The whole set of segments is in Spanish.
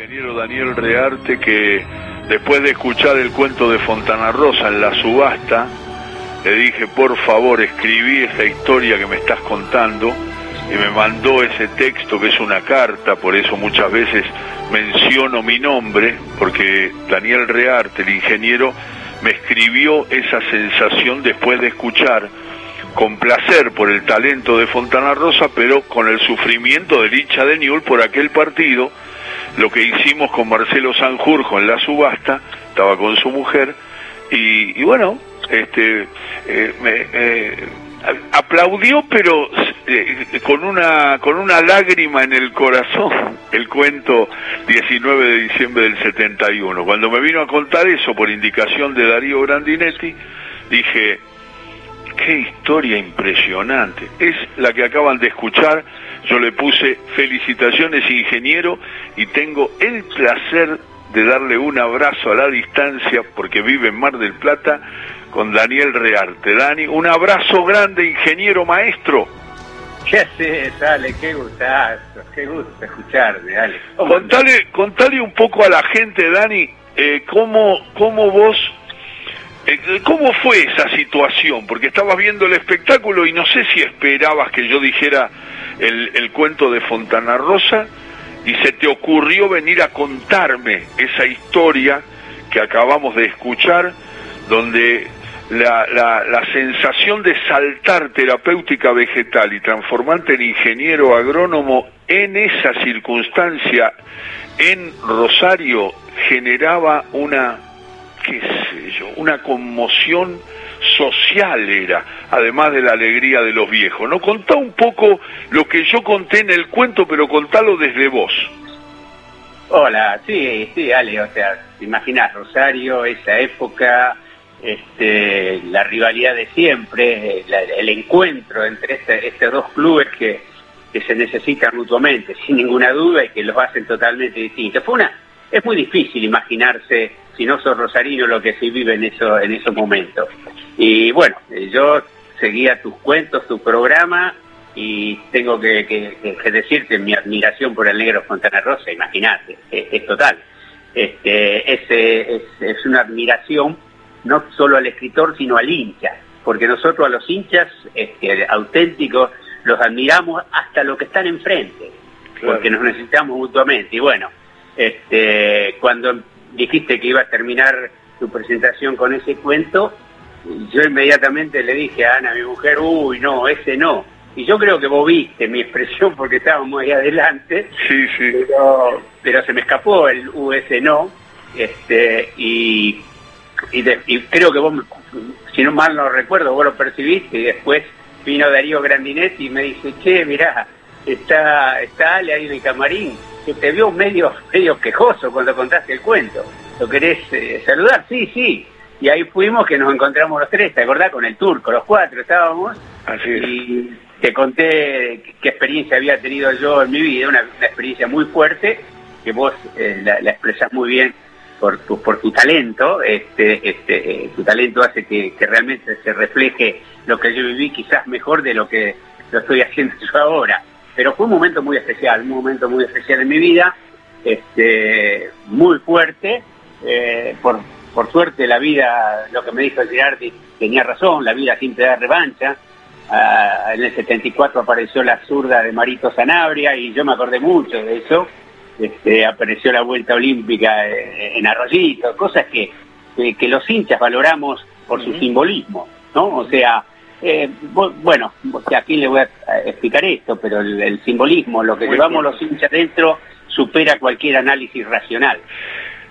ingeniero Daniel Rearte que después de escuchar el cuento de Fontana Rosa en la subasta, le dije, por favor, escribí esa historia que me estás contando y me mandó ese texto que es una carta, por eso muchas veces menciono mi nombre, porque Daniel Rearte, el ingeniero, me escribió esa sensación después de escuchar con placer por el talento de Fontana Rosa, pero con el sufrimiento del hincha de Newell por aquel partido, lo que hicimos con Marcelo Sanjurjo en la subasta, estaba con su mujer, y, bueno, este, eh, me, aplaudió, pero eh, con una con una lágrima en el corazón, el cuento 19 de diciembre del 71. Cuando me vino a contar eso por indicación de Darío Grandinetti, dije, qué historia impresionante. Es la que acaban de escuchar. Yo le puse felicitaciones ingeniero y tengo el placer de darle un abrazo a la distancia porque vive en Mar del Plata con Daniel Rearte. Dani, un abrazo grande, ingeniero maestro. ¿Qué haces, Ale? Qué gustazo, qué gusto escucharte, Ale. Contale, contale un poco a la gente, Dani, eh, cómo, cómo vos eh, ¿Cómo fue esa situación? Porque estabas viendo el espectáculo y no sé si esperabas que yo dijera el, cuento de Fontana Rosa y se te ocurrió venir a contarme esa historia que acabamos de escuchar, donde la, la, la sensación de saltar terapéutica vegetal y transformarte en ingeniero agrónomo en esa circunstancia en Rosario generaba una qué sé yo, una conmoción social era, además de la alegría de los viejos. ¿No? Contá un poco lo que yo conté en el cuento, pero contalo desde vos. Hola, sí, sí, Ale, o sea, te Rosario, esa época, este, la rivalidad de siempre, el encuentro entre este, estos dos clubes que, que se necesitan mutuamente, sin ninguna duda, y que los hacen totalmente distintos. Fue una, es muy difícil imaginarse si no sos rosarino lo que se vive en eso en esos momentos. Y bueno, eh, yo seguía tus cuentos, tu programa y tengo que, decirte mi admiración por el negro Fontana Rosa, imagínate, es, total. Este, es, es, una admiración no solo al escritor, sino al hincha, porque nosotros a los hinchas este, auténticos los admiramos hasta lo que están enfrente, porque nos necesitamos mutuamente. Y bueno, este, cuando dijiste que iba a terminar tu presentación con ese cuento, yo inmediatamente le dije a Ana, mi mujer, uy, no, ese no. Y yo creo que vos viste mi expresión porque estábamos ahí adelante, sí, sí. Pero, se me escapó el US no, este, y, y, creo que vos, si no mal no recuerdo, vos lo percibiste y después vino Darío Grandinetti y me dice, che, mirá, está, está Ale ahí en el camarín, que te vio medio, medio quejoso cuando contaste el cuento. ¿Lo querés eh, saludar? Sí, sí. Y ahí fuimos que nos encontramos los tres, ¿te acordás? Con el turco, los cuatro estábamos. Así Y te conté qué experiencia había tenido yo en mi vida, una, experiencia muy fuerte, que vos eh, la, expresás muy bien por tu, por tu talento. Este, este, eh, tu talento hace que, que realmente se refleje lo que yo viví quizás mejor de lo que lo estoy haciendo yo ahora pero fue un momento muy especial, un momento muy especial en mi vida, este, muy fuerte, eh, por, por suerte la vida, lo que me dijo Girardi, tenía razón, la vida siempre da revancha, ah, en el 74 apareció la zurda de Marito Sanabria y yo me acordé mucho de eso, este, apareció la vuelta olímpica eh, en Arroyito, cosas que, que, los hinchas valoramos por su simbolismo, ¿no? O sea, eh, bueno, aquí le voy a explicar esto, pero el, simbolismo, lo que llevamos los hinchas dentro, supera cualquier análisis racional.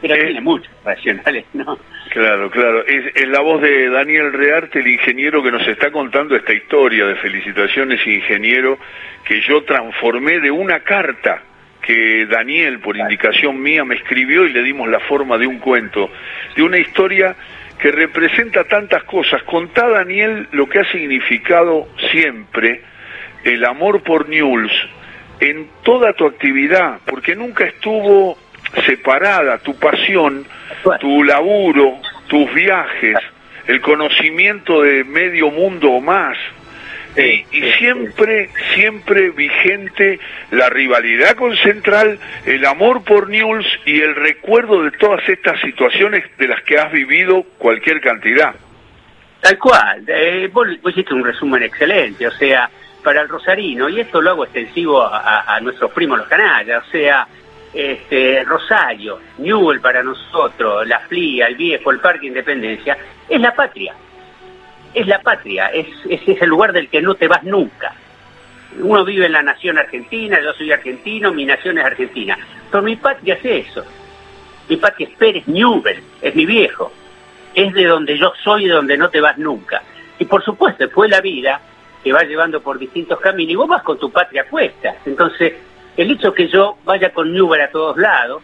Pero eh, tiene muchos racionales, ¿no? Claro, claro. Es, la voz de Daniel Rearte, el ingeniero que nos está contando esta historia de felicitaciones, ingeniero, que yo transformé de una carta que Daniel, por indicación mía, me escribió y le dimos la forma de un cuento, de una historia que representa tantas cosas. Contá, Daniel, lo que ha significado siempre el amor por Newell's en toda tu actividad, porque nunca estuvo separada tu pasión, tu laburo, tus viajes, el conocimiento de medio mundo o más, y, siempre, siempre vigente la rivalidad con Central, el amor por News y el recuerdo de todas estas situaciones de las que has vivido cualquier cantidad. Tal cual, eh, vos, hiciste un resumen excelente, o sea, para el rosarino, y esto lo hago extensivo a, nuestros primos los canallas, o sea, este, Rosario, Newell para nosotros, La Flia, el Viejo, el Parque Independencia, es la patria es la patria, es, es, el lugar del que no te vas nunca. Uno vive en la nación argentina, yo soy argentino, mi nación es argentina. Pero mi patria es eso. Mi patria es Pérez Newell, es mi viejo. Es de donde yo soy, de donde no te vas nunca. Y por supuesto, después la vida te va llevando por distintos caminos y vos vas con tu patria puesta. Entonces, el hecho que yo vaya con Newell a todos lados,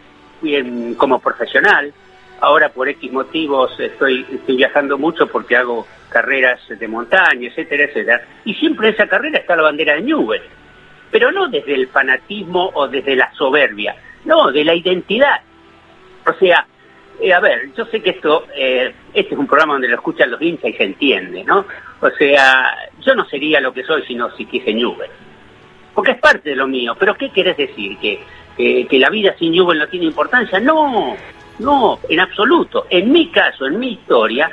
como profesional, ahora por X motivos estoy, viajando mucho porque hago carreras de montaña, etcétera, etcétera. Y siempre en esa carrera está la bandera de Newell. Pero no desde el fanatismo o desde la soberbia, no, de la identidad. O sea, eh, a ver, yo sé que esto, eh, este es un programa donde lo escuchan los hinchas y se entiende, ¿no? O sea, yo no sería lo que soy si no quise Newell. Porque es parte de lo mío. Pero ¿qué querés decir? ¿Que, que la vida sin Newell no tiene importancia? No, no, en absoluto. En mi caso, en mi historia,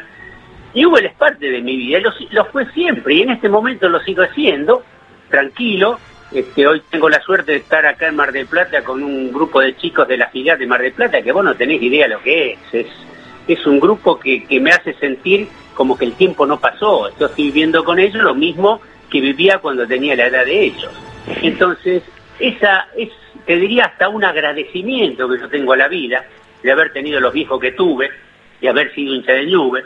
Newell es parte de mi vida, lo, fue siempre y en este momento lo sigo haciendo, tranquilo. Este, hoy tengo la suerte de estar acá en Mar del Plata con un grupo de chicos de la filial de Mar del Plata que vos no tenés idea lo que es. Es, un grupo que, me hace sentir como que el tiempo no pasó. Estoy viviendo con ellos lo mismo que vivía cuando tenía la edad de ellos. Entonces, esa es, te diría, hasta un agradecimiento que yo tengo a la vida de haber tenido los viejos que tuve, de haber sido hincha de Nube,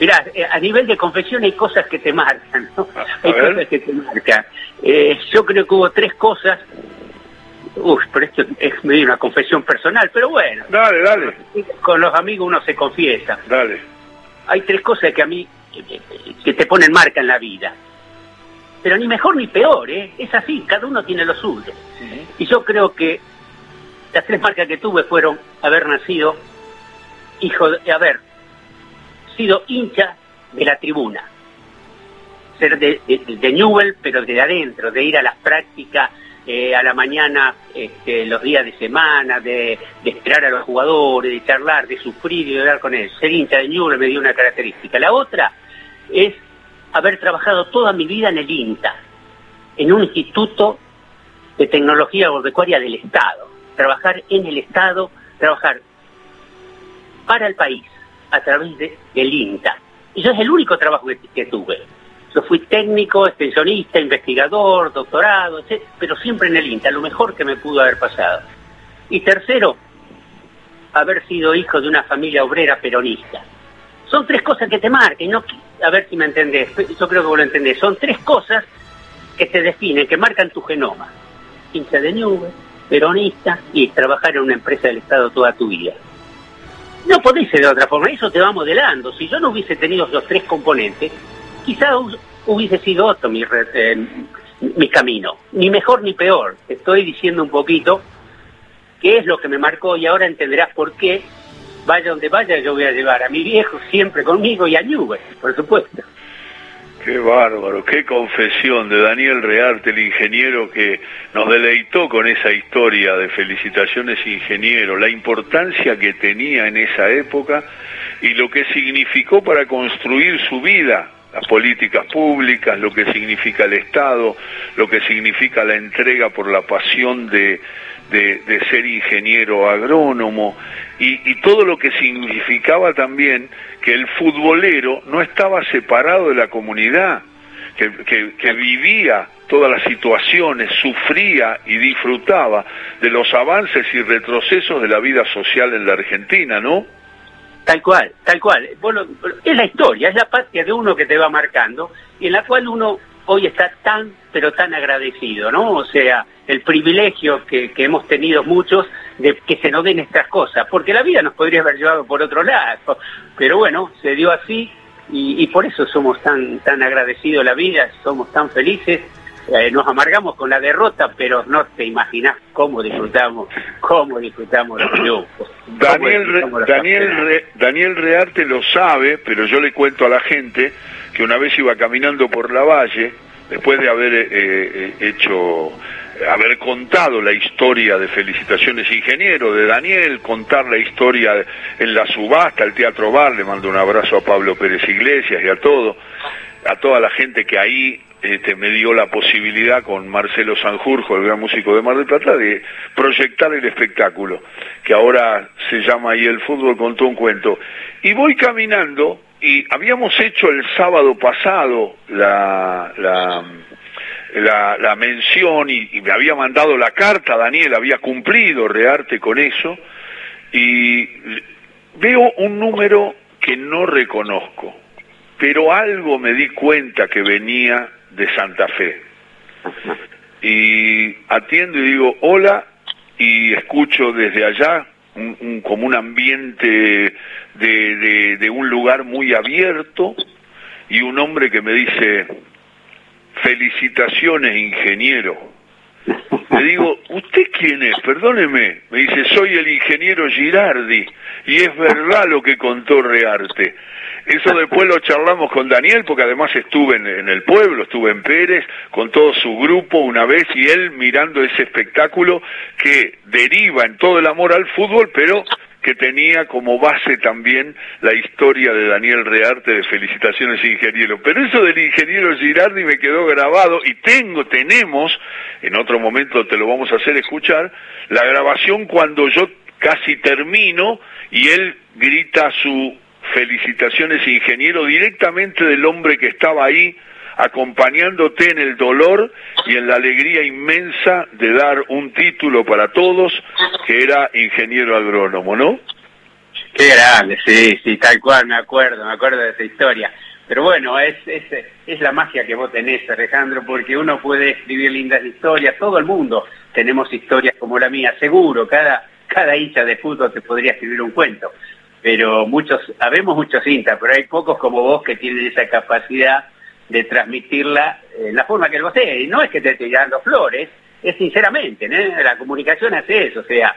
Mirá, eh, a nivel de confesión hay cosas que te marcan, ¿no? hay cosas que te marcan. Eh, yo creo que hubo tres cosas. Uf, pero esto es medio una confesión personal, pero bueno. Dale, dale. Con los amigos uno se confiesa. Dale. Hay tres cosas que a mí que te ponen marca en la vida. Pero ni mejor ni peor, ¿eh? Es así, cada uno tiene lo suyo. Y yo creo que las tres marcas que tuve fueron haber nacido hijo de, a ver, sido hincha de la tribuna. Ser de, de, Newell, pero de adentro, de ir a las prácticas eh, a la mañana, este, los días de semana, de, esperar a los jugadores, de charlar, de sufrir y de hablar con ellos. Ser hincha de Newell me dio una característica. La otra es haber trabajado toda mi vida en el INTA, en un instituto de tecnología agropecuaria del Estado. Trabajar en el Estado, trabajar para el país, a través de, del INTA. Y yo es el único trabajo que, tuve. Yo fui técnico, extensionista, investigador, doctorado, etc., pero siempre en el INTA, lo mejor que me pudo haber pasado. Y tercero, haber sido hijo de una familia obrera peronista. Son tres cosas que te marcan, no, a ver si me entendés, yo creo que vos lo entendés, son tres cosas que te definen, que marcan tu genoma. Hincha de nube, peronista y trabajar en una empresa del Estado toda tu vida. No podéis ser de otra forma, eso te va modelando. Si yo no hubiese tenido los tres componentes, quizá hubiese sido otro mi, eh, mi camino, ni mejor ni peor. Estoy diciendo un poquito qué es lo que me marcó y ahora entenderás por qué, vaya donde vaya, yo voy a llevar a mi viejo siempre conmigo y a Nube, por supuesto. Qué bárbaro, qué confesión de Daniel Rearte, el ingeniero que nos deleitó con esa historia de felicitaciones ingeniero, la importancia que tenía en esa época y lo que significó para construir su vida, las políticas públicas, lo que significa el Estado, lo que significa la entrega por la pasión de, de, ser ingeniero agrónomo y, y, todo lo que significaba también que el futbolero no estaba separado de la comunidad, que, que, vivía todas las situaciones, sufría y disfrutaba de los avances y retrocesos de la vida social en la Argentina, ¿no? Tal cual, tal cual. es la historia, es la patria de uno que te va marcando y en la cual uno hoy está tan, pero tan agradecido, ¿no? O sea, el privilegio que, hemos tenido muchos de que se nos den estas cosas, porque la vida nos podría haber llevado por otro lado, pero bueno, se dio así y, por eso somos tan, tan agradecidos la vida, somos tan felices, eh, nos amargamos con la derrota, pero no te imaginas cómo disfrutamos, cómo disfrutamos los triunfos. Daniel, Daniel, Daniel Rearte lo sabe, pero yo le cuento a la gente que una vez iba caminando por la valle, después de haber eh, eh, hecho, haber contado la historia de Felicitaciones Ingeniero de Daniel, contar la historia en la subasta, el Teatro Bar, le mando un abrazo a Pablo Pérez Iglesias y a todo, a toda la gente que ahí este, me dio la posibilidad con Marcelo Sanjurjo, el gran músico de Mar del Plata, de proyectar el espectáculo, que ahora se llama ahí el fútbol contó un cuento. Y voy caminando y habíamos hecho el sábado pasado la, la, la, mención y, y, me había mandado la carta, Daniel había cumplido Rearte con eso, y veo un número que no reconozco, pero algo me di cuenta que venía de Santa Fe. Y atiendo y digo, hola, y escucho desde allá un, como un ambiente de, de, un lugar muy abierto y un hombre que me dice, felicitaciones, ingeniero. Le digo, ¿usted quién es? Perdóneme. Me dice, soy el ingeniero Girardi. Y es verdad lo que contó Rearte. Eso después lo charlamos con Daniel, porque además estuve en, el pueblo, estuve en Pérez, con todo su grupo una vez, y él mirando ese espectáculo que deriva en todo el amor al fútbol, pero que tenía como base también la historia de Daniel Rearte de Felicitaciones Ingeniero. Pero eso del ingeniero Girardi me quedó grabado y tengo, tenemos, en otro momento te lo vamos a hacer escuchar, la grabación cuando yo casi termino y él grita su felicitaciones ingeniero directamente del hombre que estaba ahí acompañándote en el dolor y en la alegría inmensa de dar un título para todos, que era ingeniero agrónomo, ¿no? Qué grande, sí, sí, tal cual, me acuerdo, me acuerdo de esa historia. Pero bueno, es, es, es la magia que vos tenés, Alejandro, porque uno puede escribir lindas historias, todo el mundo tenemos historias como la mía, seguro, cada, cada de fútbol te podría escribir un cuento pero muchos, sabemos muchos cintas, pero hay pocos como vos que tienen esa capacidad de transmitirla en eh, la forma que lo sé. Y no es que te esté dando flores, es sinceramente, la comunicación hace eso, o sea,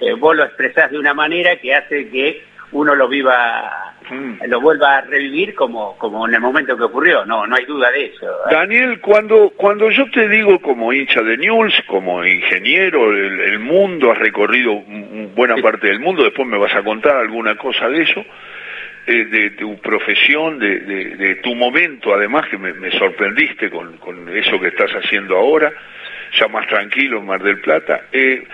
eh, vos lo expresás de una manera que hace que uno lo viva. Lo vuelva a revivir como, como en el momento que ocurrió, no, no hay duda de eso. Daniel, cuando, cuando yo te digo como hincha de News, como ingeniero, el, mundo, has recorrido buena parte del mundo, después me vas a contar alguna cosa de eso, eh, de, tu profesión, de, de, tu momento, además que me, sorprendiste con, con, eso que estás haciendo ahora, ya más tranquilo en Mar del Plata. Eh,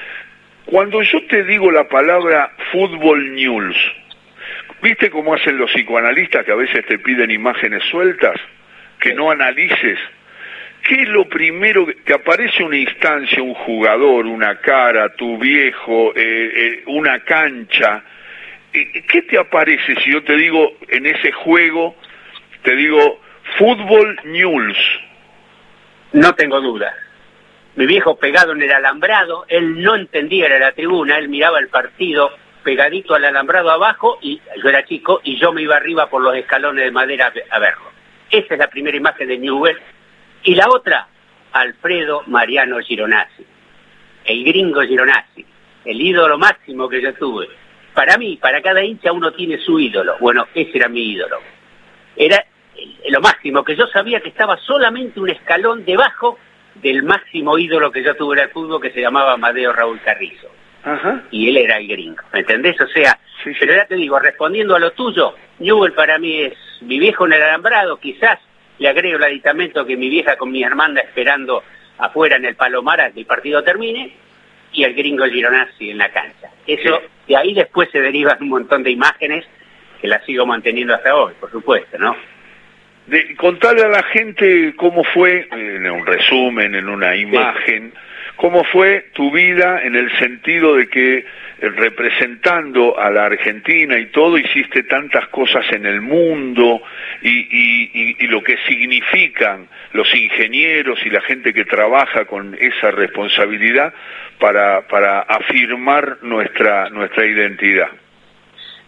cuando yo te digo la palabra fútbol news, ¿Viste cómo hacen los psicoanalistas que a veces te piden imágenes sueltas? Que no analices. ¿Qué es lo primero que, aparece una instancia, un jugador, una cara, tu viejo, eh, eh, una cancha? ¿Qué te aparece si yo te digo en ese juego, te digo fútbol news? No tengo duda. Mi viejo pegado en el alambrado, él no entendía era la tribuna, él miraba el partido pegadito al alambrado abajo, y yo era chico, y yo me iba arriba por los escalones de madera a verlo. Esa es la primera imagen de Newell. Y la otra, Alfredo Mariano Gironazzi, el gringo Gironazzi, el ídolo máximo que yo tuve. Para mí, para cada hincha uno tiene su ídolo. Bueno, ese era mi ídolo. Era lo máximo, que yo sabía que estaba solamente un escalón debajo del máximo ídolo que yo tuve en el fútbol, que se llamaba Amadeo Raúl Carrizo y él era el gringo, ¿me entendés? O sea, pero ya te digo, respondiendo a lo tuyo, Newell para mí es mi viejo en el alambrado, quizás le agrego el aditamento que mi vieja con mi hermana esperando afuera en el Palomar a que el partido termine, y el gringo Gironazzi en la cancha. Eso, de ahí después se derivan un montón de imágenes que las sigo manteniendo hasta hoy, por supuesto, ¿no? De, contarle a la gente cómo fue, en un resumen, en una imagen, ¿Cómo fue tu vida en el sentido de que eh, representando a la Argentina y todo hiciste tantas cosas en el mundo y, lo que significan los ingenieros y la gente que trabaja con esa responsabilidad para, para afirmar nuestra, nuestra identidad?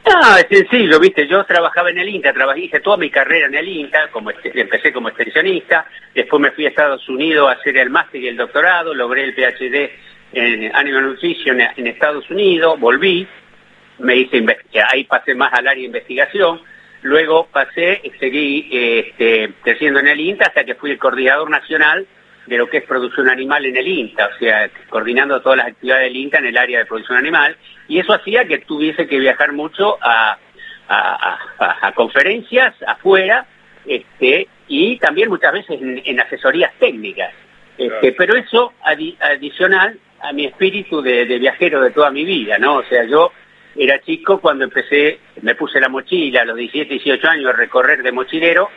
Ah, es sencillo, viste, yo trabajaba en el INTA, trabajé, hice toda mi carrera en el INTA, como empecé como extensionista, después me fui a Estados Unidos a hacer el máster y el doctorado, logré el PhD en Animal Nutrition en Estados Unidos, volví, me hice ahí pasé más al área de investigación, luego pasé, seguí este, creciendo en el INTA hasta que fui el coordinador nacional de lo que es producción animal en el INTA, o sea, coordinando todas las actividades del INTA en el área de producción animal, y eso hacía que tuviese que viajar mucho a, a, conferencias afuera, este, y también muchas veces en, asesorías técnicas. Este, Pero eso adicional a mi espíritu de, viajero de toda mi vida, ¿no? O sea, yo era chico cuando empecé, me puse la mochila a los 17, 18 años a recorrer de mochilero,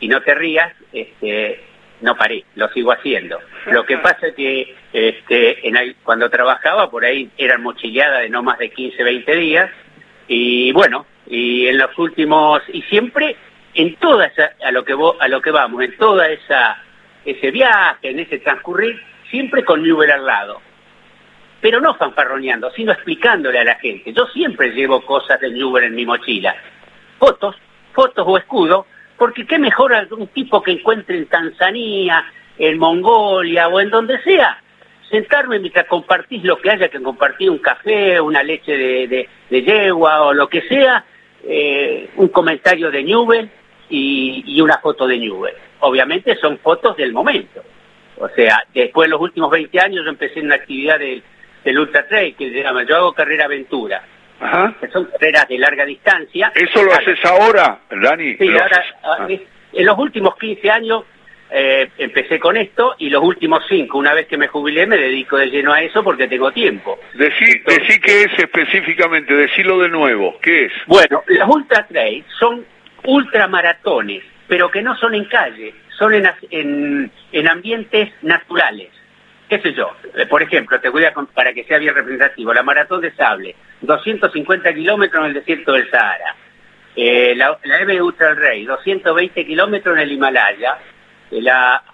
y no te rías, este, no paré, lo sigo haciendo. Lo que pasa es que este, en cuando trabajaba por ahí eran mochileadas de no más de 15, 20 días, y bueno, y en los últimos, y siempre en toda esa, a lo que a lo que vamos, en toda esa ese viaje, en ese transcurrir, siempre con Newell al lado. Pero no fanfarroneando, sino explicándole a la gente. Yo siempre llevo cosas de Newell en mi mochila. Fotos, fotos o escudo, porque qué mejor algún tipo que encuentre en Tanzania, en Mongolia o en donde sea, sentarme mientras compartís lo que haya que compartir, un café, una leche de, de, yegua o lo que sea, eh, un comentario de Newell y, una foto de Newell. Obviamente son fotos del momento. O sea, después de los últimos 20 años yo empecé en una actividad del, Ultra Trail que se llama Yo hago carrera aventura. Ajá. Que son carreras de larga distancia. ¿Eso lo haces ahora, Dani? Sí, ahora, ah. en los últimos 15 años eh, empecé con esto y los últimos cinco, una vez que me jubilé, me dedico de lleno a eso porque tengo tiempo. Decí, qué es específicamente, decilo de nuevo, ¿qué es? Bueno, las ultra trails son ultramaratones, pero que no son en calle, son en, en, ambientes naturales. ¿Qué sé yo? Eh, por ejemplo, te voy a para que sea bien representativo, la maratón de sable, 250 kilómetros en el desierto del Sahara. Eh, la, la EVE Ultra Rey, 220 kilómetros en el Himalaya, la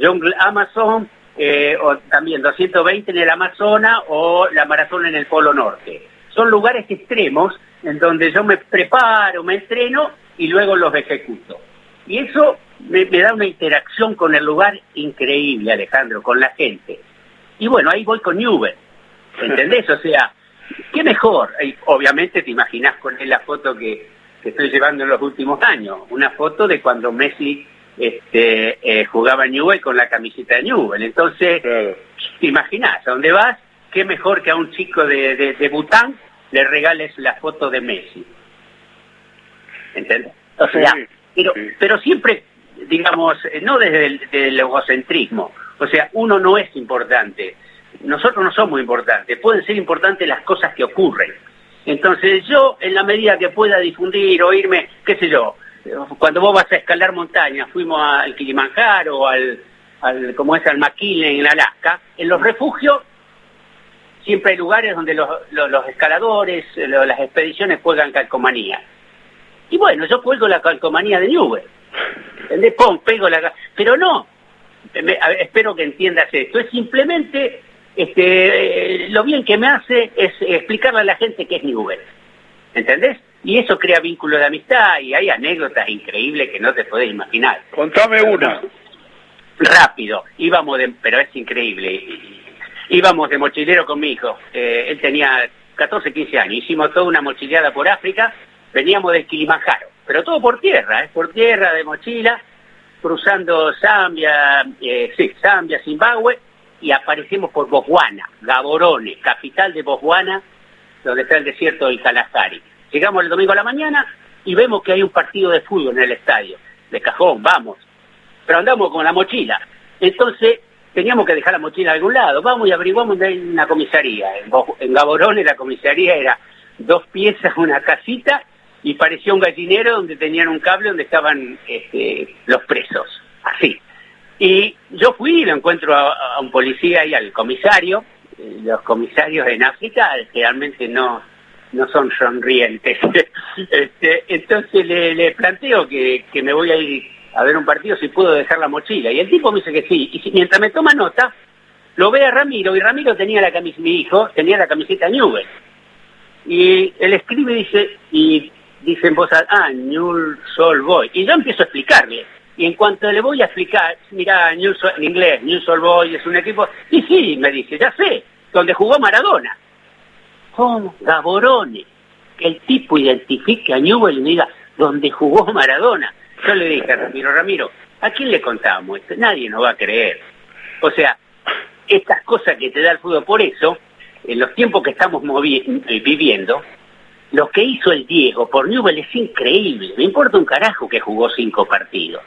Jungle Amazon, eh, o también 220 en el Amazonas o la maratón en el Polo Norte. Son lugares extremos en donde yo me preparo, me entreno y luego los ejecuto. Y eso me, da una interacción con el lugar increíble, Alejandro, con la gente. Y bueno, ahí voy con Newell, ¿entendés? O sea, ¿qué mejor? obviamente te imaginas con él la foto que, que estoy llevando en los últimos años, una foto de cuando Messi este, eh, jugaba Newell con la camiseta de Newell. Entonces, te imaginás, a dónde vas, qué mejor que a un chico de, de, Bután le regales la foto de Messi. ¿Entendés? O sea, pero, pero siempre, digamos, no desde el, egocentrismo. O sea, uno no es importante. Nosotros no somos importantes. Pueden ser importantes las cosas que ocurren. Entonces yo, en la medida que pueda difundir, oírme, qué sé yo, cuando vos vas a escalar montañas, fuimos al Kilimanjaro, al, al como es al McKinley en Alaska, en los refugios siempre hay lugares donde los, escaladores, las expediciones juegan calcomanía. Y bueno, yo cuelgo la calcomanía de Newell. ¿Entendés? Pum, pego la... Pero no, espero que entiendas esto, es simplemente este, lo bien que me hace es explicarle a la gente qué es Newell. ¿Entendés? Y eso crea vínculos de amistad y hay anécdotas increíbles que no te podés imaginar. Contame una. Rápido, íbamos de, pero es increíble, íbamos de mochilero con mi hijo, eh, él tenía 14, 15 años, hicimos toda una mochileada por África, veníamos de Kilimanjaro, pero todo por tierra, ¿eh? por tierra, de mochila, cruzando Zambia, eh, sí, Zambia, Zimbabue, y aparecimos por Botswana, Gaborone, capital de Botswana, donde está el desierto del Kalahari. Llegamos el domingo a la mañana y vemos que hay un partido de fútbol en el estadio. De cajón, vamos. Pero andamos con la mochila. Entonces teníamos que dejar la mochila a algún lado. Vamos y averiguamos en una comisaría. En Gaborone la comisaría era dos piezas, una casita y parecía un gallinero donde tenían un cable donde estaban este, los presos. Así. Y yo fui y lo encuentro a, un policía y al comisario. Los comisarios en África realmente no, no son sonrientes. este, entonces le, planteo que, me voy a ir a ver un partido si puedo dejar la mochila. Y el tipo me dice que sí. Y mientras me toma nota, lo ve a Ramiro, y Ramiro tenía la camiseta, mi hijo, tenía la camiseta Newell. Y él escribe y dice, y dice en voz ah, New Soul Boy. Y yo empiezo a explicarle. Y en cuanto le voy a explicar, mira, New en inglés, New Soul Boy es un equipo, y sí, me dice, ya sé, donde jugó Maradona. ¿Cómo? Gaborone. que el tipo identifique a Newell y me diga dónde jugó Maradona. Yo le dije a Ramiro, Ramiro, ¿a quién le contamos esto? Nadie nos va a creer. O sea, estas cosas que te da el fútbol, por eso, en los tiempos que estamos eh, viviendo, lo que hizo el Diego por Newell es increíble. Me importa un carajo que jugó cinco partidos.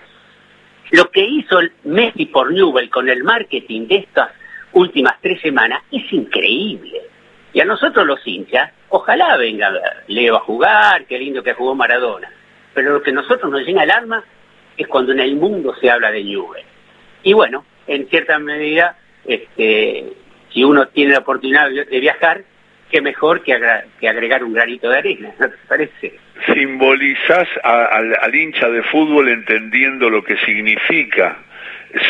Lo que hizo el Messi por Newell con el marketing de estas últimas tres semanas es increíble. Y a nosotros los hinchas, ojalá venga Leo a jugar, qué lindo que jugó Maradona. Pero lo que a nosotros nos llena el alma es cuando en el mundo se habla de Newell. Y bueno, en cierta medida, este, si uno tiene la oportunidad de viajar, qué mejor que, agregar un granito de arena, ¿no te parece? Simbolizás al hincha de fútbol entendiendo lo que significa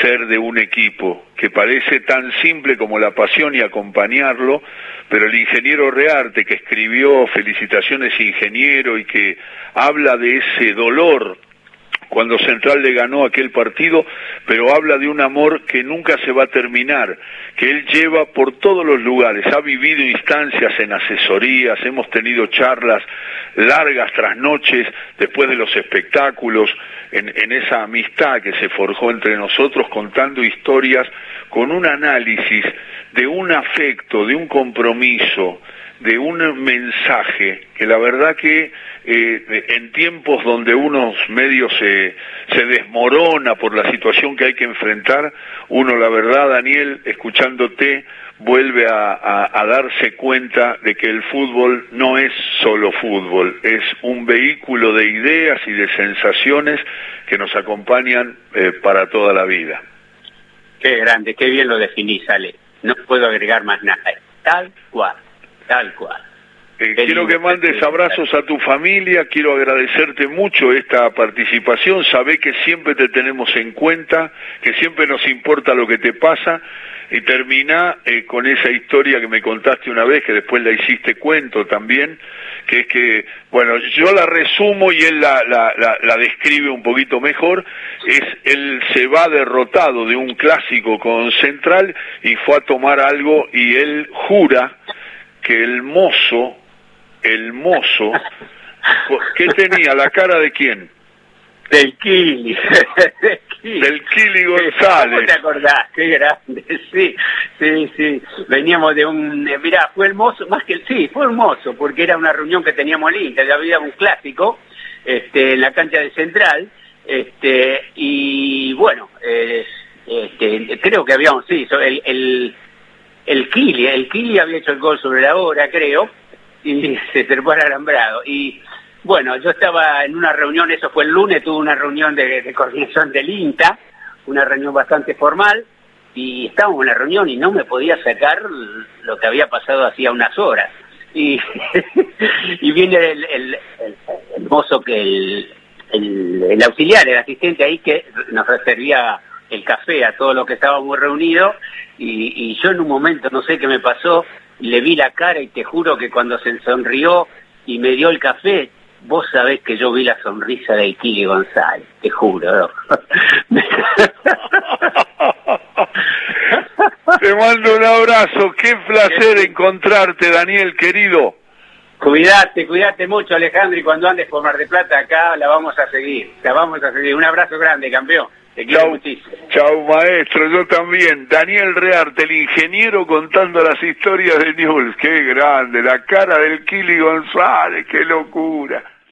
ser de un equipo, que parece tan simple como la pasión y acompañarlo, pero el ingeniero Rearte que escribió Felicitaciones ingeniero y que habla de ese dolor cuando Central le ganó aquel partido, pero habla de un amor que nunca se va a terminar, que él lleva por todos los lugares, ha vivido instancias en asesorías, hemos tenido charlas largas tras noches después de los espectáculos, en, en esa amistad que se forjó entre nosotros contando historias con un análisis de un afecto, de un compromiso, de un mensaje que la verdad que eh, en tiempos donde unos medios se, se desmorona por la situación que hay que enfrentar, uno la verdad, Daniel, escuchándote, vuelve a, darse cuenta de que el fútbol no es solo fútbol, es un vehículo de ideas y de sensaciones que nos acompañan eh, para toda la vida. Qué grande, qué bien lo definís, Ale. No puedo agregar más nada. Tal cual. Tal cual. Eh, quiero que mandes abrazos a tu familia, quiero agradecerte mucho esta participación, sabé que siempre te tenemos en cuenta, que siempre nos importa lo que te pasa. Y termina eh, con esa historia que me contaste una vez, que después la hiciste cuento también, que es que, bueno, yo la resumo y él la, la, la describe un poquito mejor, es él se va derrotado de un clásico con Central y fue a tomar algo y él jura que el mozo, el mozo, ¿qué tenía? ¿La cara de quién? Del Kili. Del Kili González. ¿Cómo te acordás? Qué grande, sí, sí, sí. Veníamos de un... Eh, mirá, fue hermoso, más que el... Sí, fue hermoso, porque era una reunión que teníamos linda, ya había un clásico este, en la cancha de Central, este, y bueno, eh, este, creo que habíamos, sí, el, el el Kili, el Kili había hecho el gol sobre la hora, creo, y se trepó al alambrado. Y bueno, yo estaba en una reunión, eso fue el lunes, tuve una reunión de, coordinación del INTA, una reunión bastante formal, y estábamos en la reunión y no me podía sacar lo que había pasado hacía unas horas. Y, viene el, el, mozo que el, el, auxiliar, el asistente ahí que nos servía el café a todos los que estábamos reunidos y, yo en un momento, no sé qué me pasó, le vi la cara y te juro que cuando se sonrió y me dio el café, vos sabés que yo vi la sonrisa de Kili González, te juro. te mando un abrazo, qué placer encontrarte, Daniel, querido. Cuídate, cuídate mucho, Alejandro, y cuando andes por Mar de Plata acá la vamos a seguir, la vamos a seguir. Un abrazo grande, campeón. Quiero chau, maestro, yo también. Daniel Rearte, el ingeniero contando las historias de Newell's. Qué grande, la cara del Kili González, qué locura.